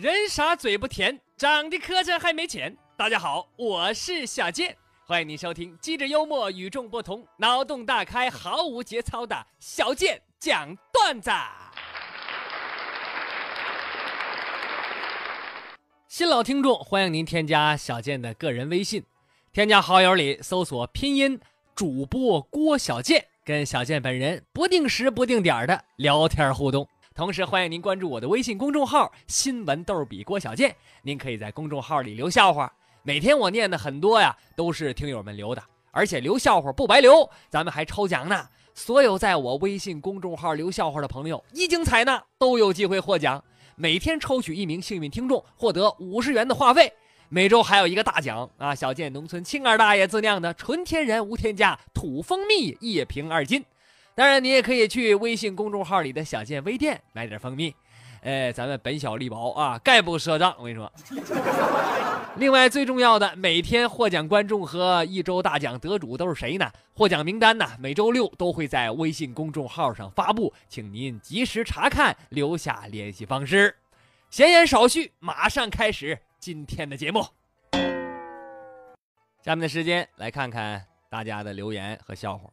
人傻嘴不甜，长得磕碜还没钱。大家好，我是小健，欢迎您收听机智幽默、与众不同、脑洞大开、毫无节操的小健讲段子。新老听众，欢迎您添加小健的个人微信，添加好友里搜索拼音主播郭小健，跟小健本人不定时不定点的聊天互动。同时欢迎您关注我的微信公众号“新闻逗比郭小健”，您可以在公众号里留笑话，每天我念的很多呀，都是听友们留的，而且留笑话不白留，咱们还抽奖呢。所有在我微信公众号留笑话的朋友，一经采纳都有机会获奖。每天抽取一名幸运听众，获得五十元的话费。每周还有一个大奖啊！小健农村青二大爷自酿的纯天然无添加土蜂蜜一瓶二斤。当然，你也可以去微信公众号里的小健微店买点蜂蜜。哎，咱们本小利薄啊，概不赊账。我跟你说。另外，最重要的，每天获奖观众和一周大奖得主都是谁呢？获奖名单呢？每周六都会在微信公众号上发布，请您及时查看，留下联系方式。闲言少叙，马上开始今天的节目。下面的时间来看看大家的留言和笑话。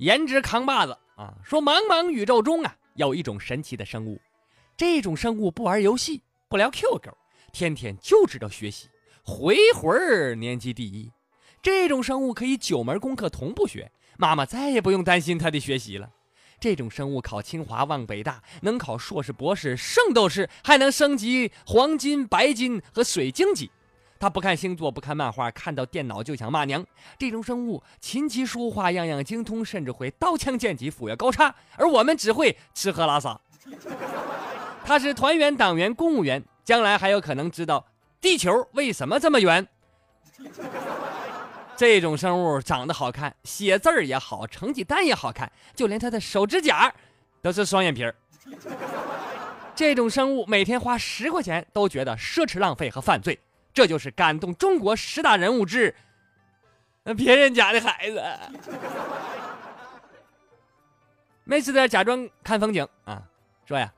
颜值扛把子啊，说茫茫宇宙中啊，有一种神奇的生物，这种生物不玩游戏，不聊 QQ，天天就知道学习，回回儿年级第一。这种生物可以九门功课同步学，妈妈再也不用担心他的学习了。这种生物考清华望北大，能考硕士博士圣斗士，还能升级黄金、白金和水晶级。他不看星座，不看漫画，看到电脑就想骂娘。这种生物琴棋书画样样精通，甚至会刀枪剑戟斧钺钩叉，而我们只会吃喝拉撒。他是团员、党员、公务员，将来还有可能知道地球为什么这么圆。这种生物长得好看，写字儿也好，成绩单也好看，就连他的手指甲都是双眼皮儿。这种生物每天花十块钱都觉得奢侈浪费和犯罪。这就是感动中国十大人物之别人家的孩子。每次在，假装看风景啊。说呀，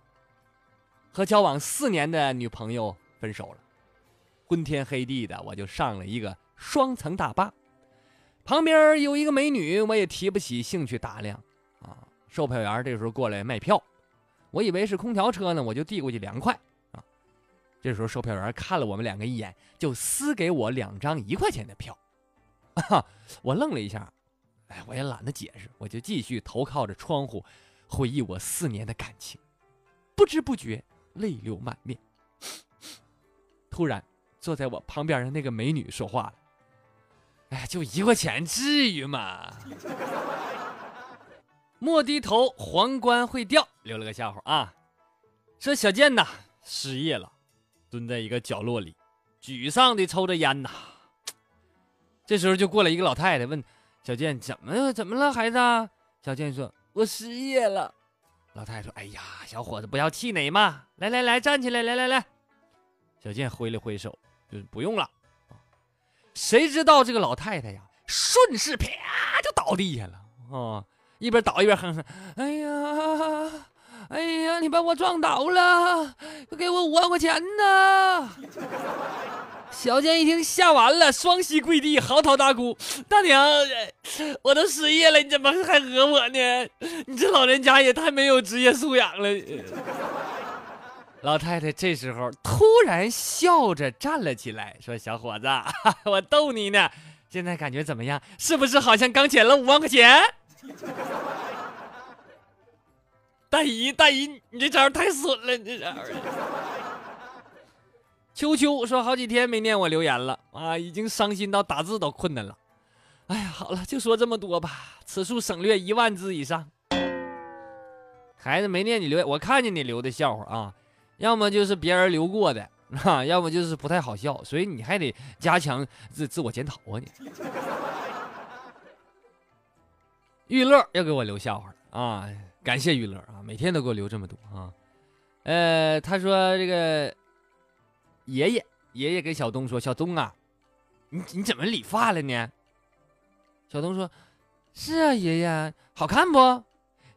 和交往四年的女朋友分手了，昏天黑地的，我就上了一个双层大巴，旁边有一个美女，我也提不起兴趣打量啊。售票员这时候过来卖票，我以为是空调车呢，我就递过去两块。这时候，售票员看了我们两个一眼，就撕给我两张一块钱的票。啊我愣了一下，哎，我也懒得解释，我就继续头靠着窗户，回忆我四年的感情。不知不觉，泪流满面。突然，坐在我旁边的那个美女说话了：“哎，就一块钱，至于吗？”莫低头，皇冠会掉。留了个笑话啊，说小健呐，失业了。蹲在一个角落里，沮丧地抽着烟呐。这时候就过来一个老太太，问小健：“怎么怎么了，孩子？”小健说：“我失业了。”老太太说：“哎呀，小伙子，不要气馁嘛，来来来，站起来，来来来。”小健挥了挥手，就不用了。谁知道这个老太太呀，顺势啪就倒地下了啊！一边倒一边哼哼：“哎呀。”哎呀！你把我撞倒了，给我五万块钱呢！小健一听吓完了，双膝跪地，嚎啕大哭：“大娘，我都失业了，你怎么还讹我呢？你这老人家也太没有职业素养了！”老太太这时候突然笑着站了起来，说：“小伙子，我逗你呢，现在感觉怎么样？是不是好像刚捡了五万块钱？”大姨，大姨，你这招太损了！你这招。秋秋说好几天没念我留言了啊，已经伤心到打字都困难了。哎呀，好了，就说这么多吧，此处省略一万字以上。孩子没念你留言，我看见你留的笑话啊，要么就是别人留过的 啊，要么就是不太好笑，所以你还得加强自自我检讨啊你。玉乐要给我留笑话了啊。感谢娱乐啊，每天都给我留这么多啊。呃，他说这个爷爷爷爷给小东说：“小东啊，你你怎么理发了呢？”小东说：“是啊，爷爷，好看不？”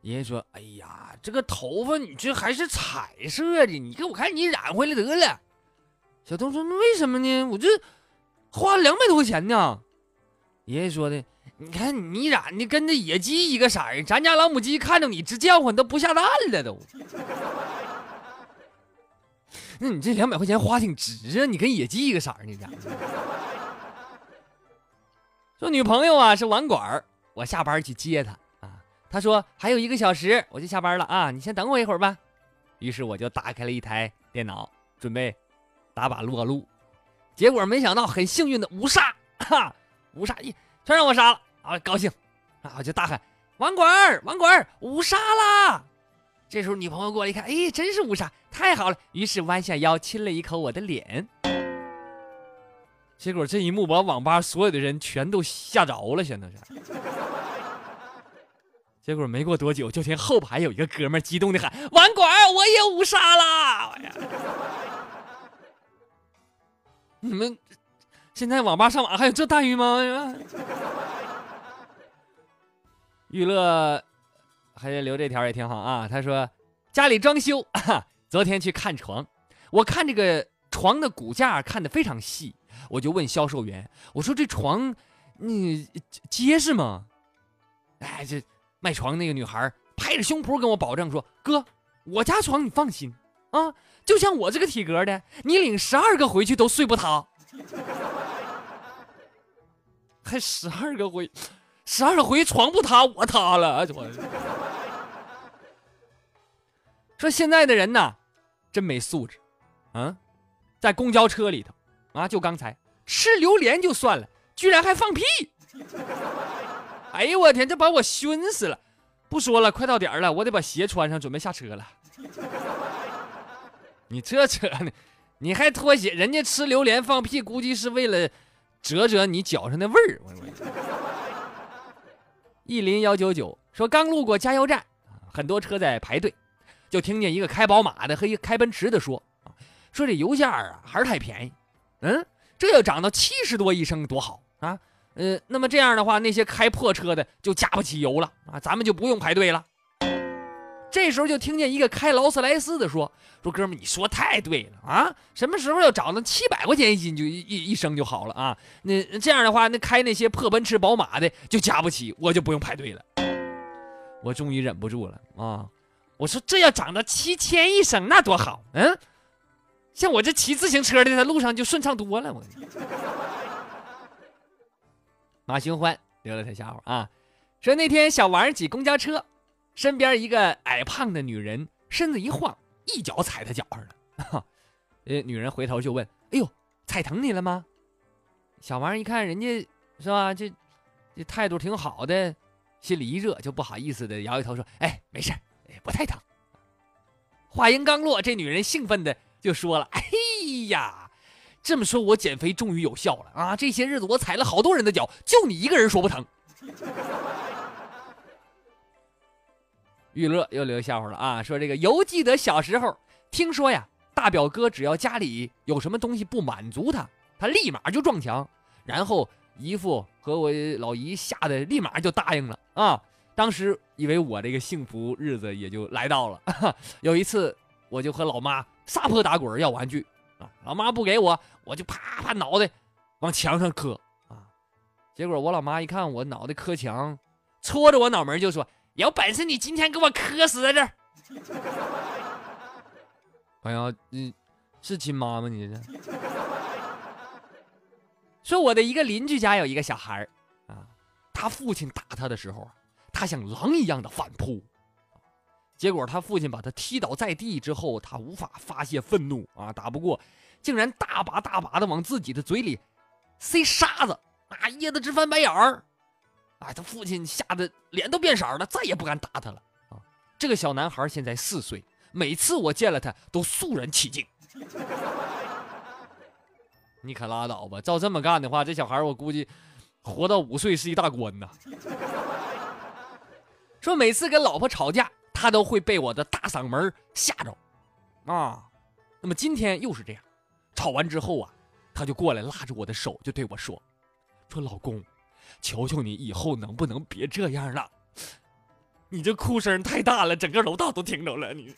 爷爷说：“哎呀，这个头发你这还是彩色的，你给我看你染回来得了。”小东说：“那为什么呢？我这花了两百多块钱呢。”爷爷说的：“你看你咋的跟这野鸡一个色儿，咱家老母鸡看着你直叫唤，都不下蛋了都。那你这两百块钱花挺值啊！你跟野鸡一个色儿，你这。”说女朋友啊是网管我下班去接她。啊。她说还有一个小时我就下班了啊，你先等我一会儿吧。于是我就打开了一台电脑，准备打把撸啊撸。结果没想到很幸运的五杀，哈，五杀一全让我杀了啊，高兴啊，我就大喊网管网管五杀啦！这时候女朋友过来一看，哎，真是五杀，太好了。于是弯下腰亲了一口我的脸。结果这一幕把网吧所有的人全都吓着了，现在是。结果没过多久，就听后排有一个哥们激动的喊：“网管，我也五杀了！”你们现在网吧上网还有这待遇吗？娱乐还得留这条也挺好啊。他说家里装修，昨天去看床，我看这个床的骨架看的非常细，我就问销售员：“我说这床你结实吗？”哎，这。卖床那个女孩拍着胸脯跟我保证说：“哥，我家床你放心啊，就像我这个体格的，你领十二个回去都睡不塌。还十二个回，十二回床不塌，我塌了。我 说现在的人呐，真没素质啊，在公交车里头啊，就刚才吃榴莲就算了，居然还放屁。”哎呦我天，这把我熏死了！不说了，快到点了，我得把鞋穿上，准备下车了。你这扯呢？你还脱鞋？人家吃榴莲放屁，估计是为了遮遮你脚上的味儿。一零幺九九说刚路过加油站，很多车在排队，就听见一个开宝马的和一个开奔驰的说：“说这油价啊还是太便宜，嗯，这要涨到七十多一升多好啊！”呃，那么这样的话，那些开破车的就加不起油了啊，咱们就不用排队了。这时候就听见一个开劳斯莱斯的说：“说哥们，你说太对了啊，什么时候要涨到七百块钱一斤就一一升就好了啊？那这样的话，那开那些破奔驰、宝马的就加不起，我就不用排队了。”我终于忍不住了啊！我说这要涨到七千一升，那多好，嗯，像我这骑自行车的，在路上就顺畅多了，我。马寻欢留了他笑话啊，说那天小王挤公交车，身边一个矮胖的女人身子一晃，一脚踩他脚上了。呃，女人回头就问：“哎呦，踩疼你了吗？”小王一看人家是吧，这这态度挺好的，心里一热，就不好意思的摇摇头说：“哎，没事不太疼。”话音刚落，这女人兴奋的就说了：“哎呀！”这么说，我减肥终于有效了啊！这些日子我踩了好多人的脚，就你一个人说不疼。玉乐又留笑话了啊，说这个犹记得小时候听说呀，大表哥只要家里有什么东西不满足他，他立马就撞墙，然后姨父和我老姨吓得立马就答应了啊。当时以为我这个幸福日子也就来到了。有一次，我就和老妈撒泼打滚要玩具。啊！老妈不给我，我就啪啪脑袋往墙上磕啊！结果我老妈一看我脑袋磕墙，戳着我脑门就说：“有本事你今天给我磕死在这儿！” 哎呀，你是亲妈吗？你这 说我的一个邻居家有一个小孩啊，他父亲打他的时候，他像狼一样的反扑。结果他父亲把他踢倒在地之后，他无法发泄愤怒啊，打不过，竟然大把大把的往自己的嘴里塞沙子，啊，噎得直翻白眼儿。哎，他父亲吓得脸都变色了，再也不敢打他了啊。这个小男孩现在四岁，每次我见了他都肃然起敬。你可拉倒吧，照这么干的话，这小孩我估计活到五岁是一大关呐。说每次跟老婆吵架。他都会被我的大嗓门吓着，啊，那么今天又是这样，吵完之后啊，他就过来拉着我的手，就对我说：“说老公，求求你以后能不能别这样了？”你这哭声太大了，整个楼道都听着了。你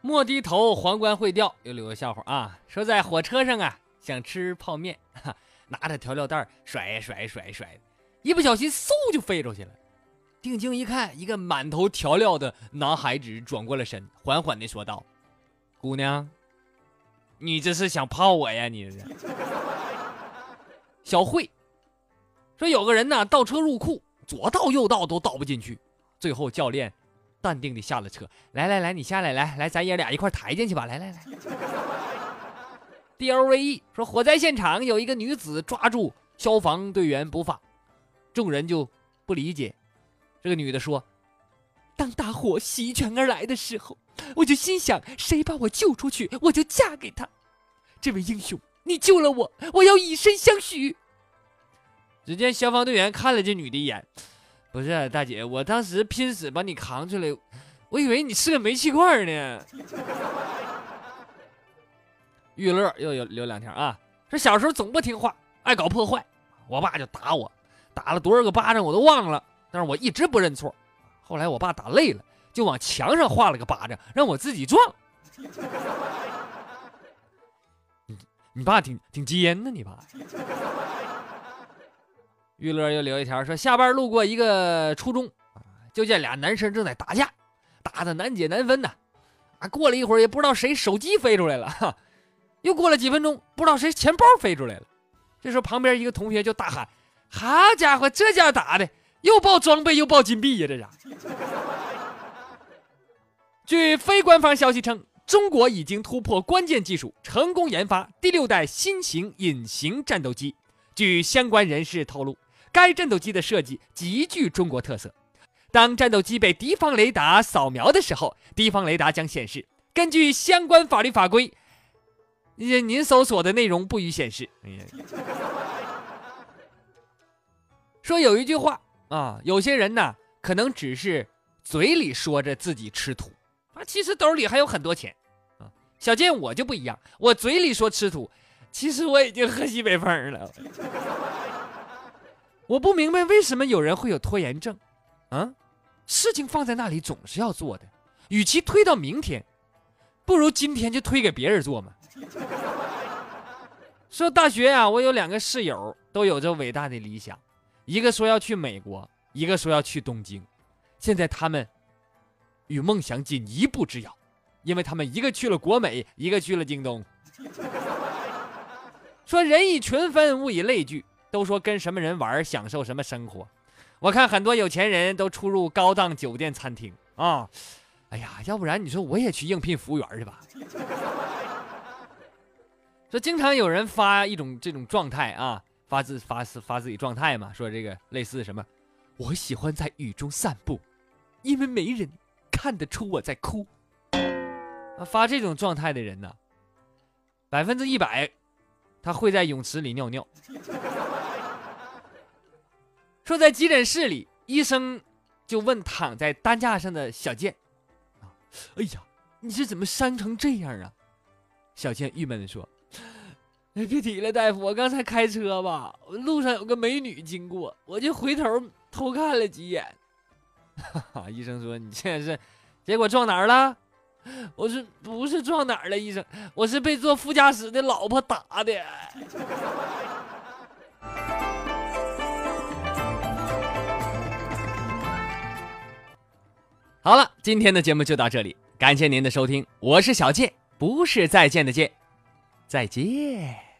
莫低头，皇冠会掉。又留个笑话啊，说在火车上啊，想吃泡面，拿着调料袋甩甩甩甩，一不小心嗖就飞出去了。定睛一看，一个满头调料的男孩子转过了身，缓缓地说道：“姑娘，你这是想泡我呀？你这是。”小慧说：“有个人呢，倒车入库，左倒右倒都倒不进去，最后教练淡定的下了车，来来来，你下来，来来，咱爷俩一块抬进去吧，来来来。”D L V E 说：“火灾现场有一个女子抓住消防队员不放，众人就不理解。”这个女的说：“当大火席卷而来的时候，我就心想，谁把我救出去，我就嫁给他。这位英雄，你救了我，我要以身相许。”只见消防队员看了这女的一眼：“不是大姐，我当时拼死把你扛出来，我以为你是个煤气罐呢。”玉乐又有留两条啊，说小时候总不听话，爱搞破坏，我爸就打我，打了多少个巴掌我都忘了。但是我一直不认错，后来我爸打累了，就往墙上画了个巴掌，让我自己撞。你爸挺挺尖呢，你爸。玉乐又留一条说，下班路过一个初中，就见俩男生正在打架，打的难解难分呐。啊，过了一会儿也不知道谁手机飞出来了，哈，又过了几分钟，不知道谁钱包飞出来了。这时候旁边一个同学就大喊：“好家伙，这架打的！”又爆装备又爆金币呀！这是。据非官方消息称，中国已经突破关键技术，成功研发第六代新型隐形战斗机。据相关人士透露，该战斗机的设计极具中国特色。当战斗机被敌方雷达扫描的时候，敌方雷达将显示：“根据相关法律法规，您您搜索的内容不予显示。”说有一句话。啊，有些人呢，可能只是嘴里说着自己吃土，啊，其实兜里还有很多钱，小健我就不一样，我嘴里说吃土，其实我已经喝西北风了。我不明白为什么有人会有拖延症，啊，事情放在那里总是要做的，与其推到明天，不如今天就推给别人做嘛。说大学呀，我有两个室友都有着伟大的理想。一个说要去美国，一个说要去东京，现在他们与梦想仅一步之遥，因为他们一个去了国美，一个去了京东。说人以群分，物以类聚，都说跟什么人玩，享受什么生活。我看很多有钱人都出入高档酒店、餐厅啊，哎呀，要不然你说我也去应聘服务员去吧。说经常有人发一种这种状态啊。发自发自发自己状态嘛？说这个类似什么？我喜欢在雨中散步，因为没人看得出我在哭。发这种状态的人呢，百分之一百，他会在泳池里尿尿。说在急诊室里，医生就问躺在担架上的小健：“啊，哎呀，你是怎么伤成这样啊？”小健郁闷的说。哎，别提了，大夫，我刚才开车吧，路上有个美女经过，我就回头偷看了几眼。哈哈，医生说你这是，结果撞哪儿了？我是不是撞哪儿了，医生，我是被坐副驾驶的老婆打的。好了，今天的节目就到这里，感谢您的收听，我是小健，不是再见的见。再见。